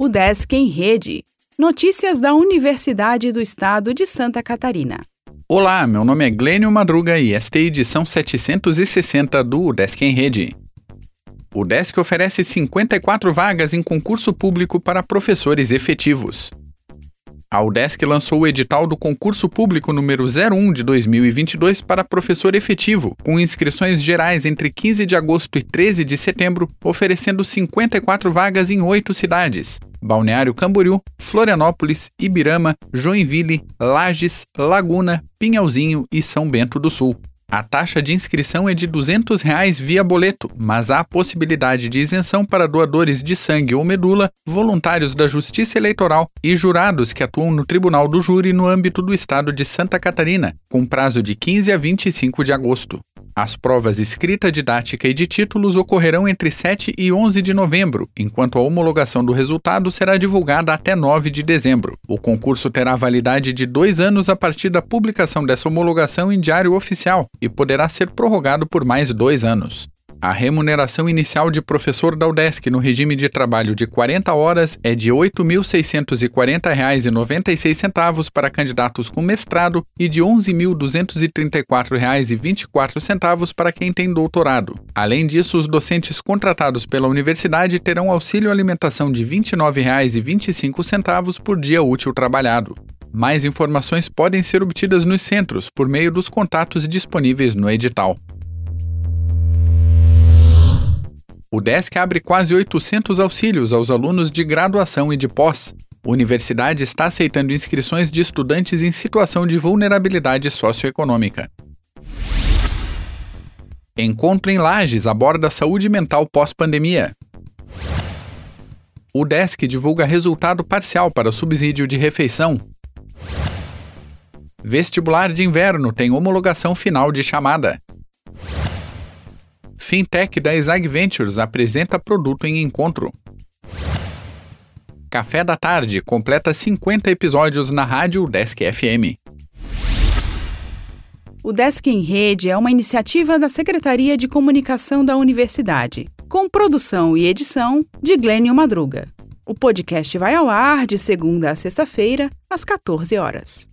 O Desk em Rede. Notícias da Universidade do Estado de Santa Catarina. Olá, meu nome é Glênio Madruga e esta é a edição 760 do Desk em Rede. O Desk oferece 54 vagas em concurso público para professores efetivos. A UDESC lançou o edital do concurso público número 01 de 2022 para professor efetivo, com inscrições gerais entre 15 de agosto e 13 de setembro, oferecendo 54 vagas em oito cidades: Balneário Camboriú, Florianópolis, Ibirama, Joinville, Lages, Laguna, Pinhalzinho e São Bento do Sul. A taxa de inscrição é de 200 reais via boleto, mas há possibilidade de isenção para doadores de sangue ou medula, voluntários da Justiça Eleitoral e jurados que atuam no Tribunal do Júri no âmbito do estado de Santa Catarina, com prazo de 15 a 25 de agosto. As provas escrita, didática e de títulos ocorrerão entre 7 e 11 de novembro, enquanto a homologação do resultado será divulgada até 9 de dezembro. O concurso terá validade de dois anos a partir da publicação dessa homologação em Diário Oficial e poderá ser prorrogado por mais dois anos. A remuneração inicial de professor da UDESC no regime de trabalho de 40 horas é de R$ 8.640,96 para candidatos com mestrado e de R$ 11.234,24 para quem tem doutorado. Além disso, os docentes contratados pela universidade terão auxílio alimentação de R$ 29,25 por dia útil trabalhado. Mais informações podem ser obtidas nos centros por meio dos contatos disponíveis no edital. O Desk abre quase 800 auxílios aos alunos de graduação e de pós. A universidade está aceitando inscrições de estudantes em situação de vulnerabilidade socioeconômica. Encontro em Lages aborda saúde mental pós-pandemia. O Desk divulga resultado parcial para subsídio de refeição. Vestibular de inverno tem homologação final de chamada. Fintech da Exag Ventures apresenta produto em encontro. Café da Tarde completa 50 episódios na rádio Desk FM. O Desk em Rede é uma iniciativa da Secretaria de Comunicação da Universidade, com produção e edição de Glênio Madruga. O podcast vai ao ar de segunda a sexta-feira, às 14 horas.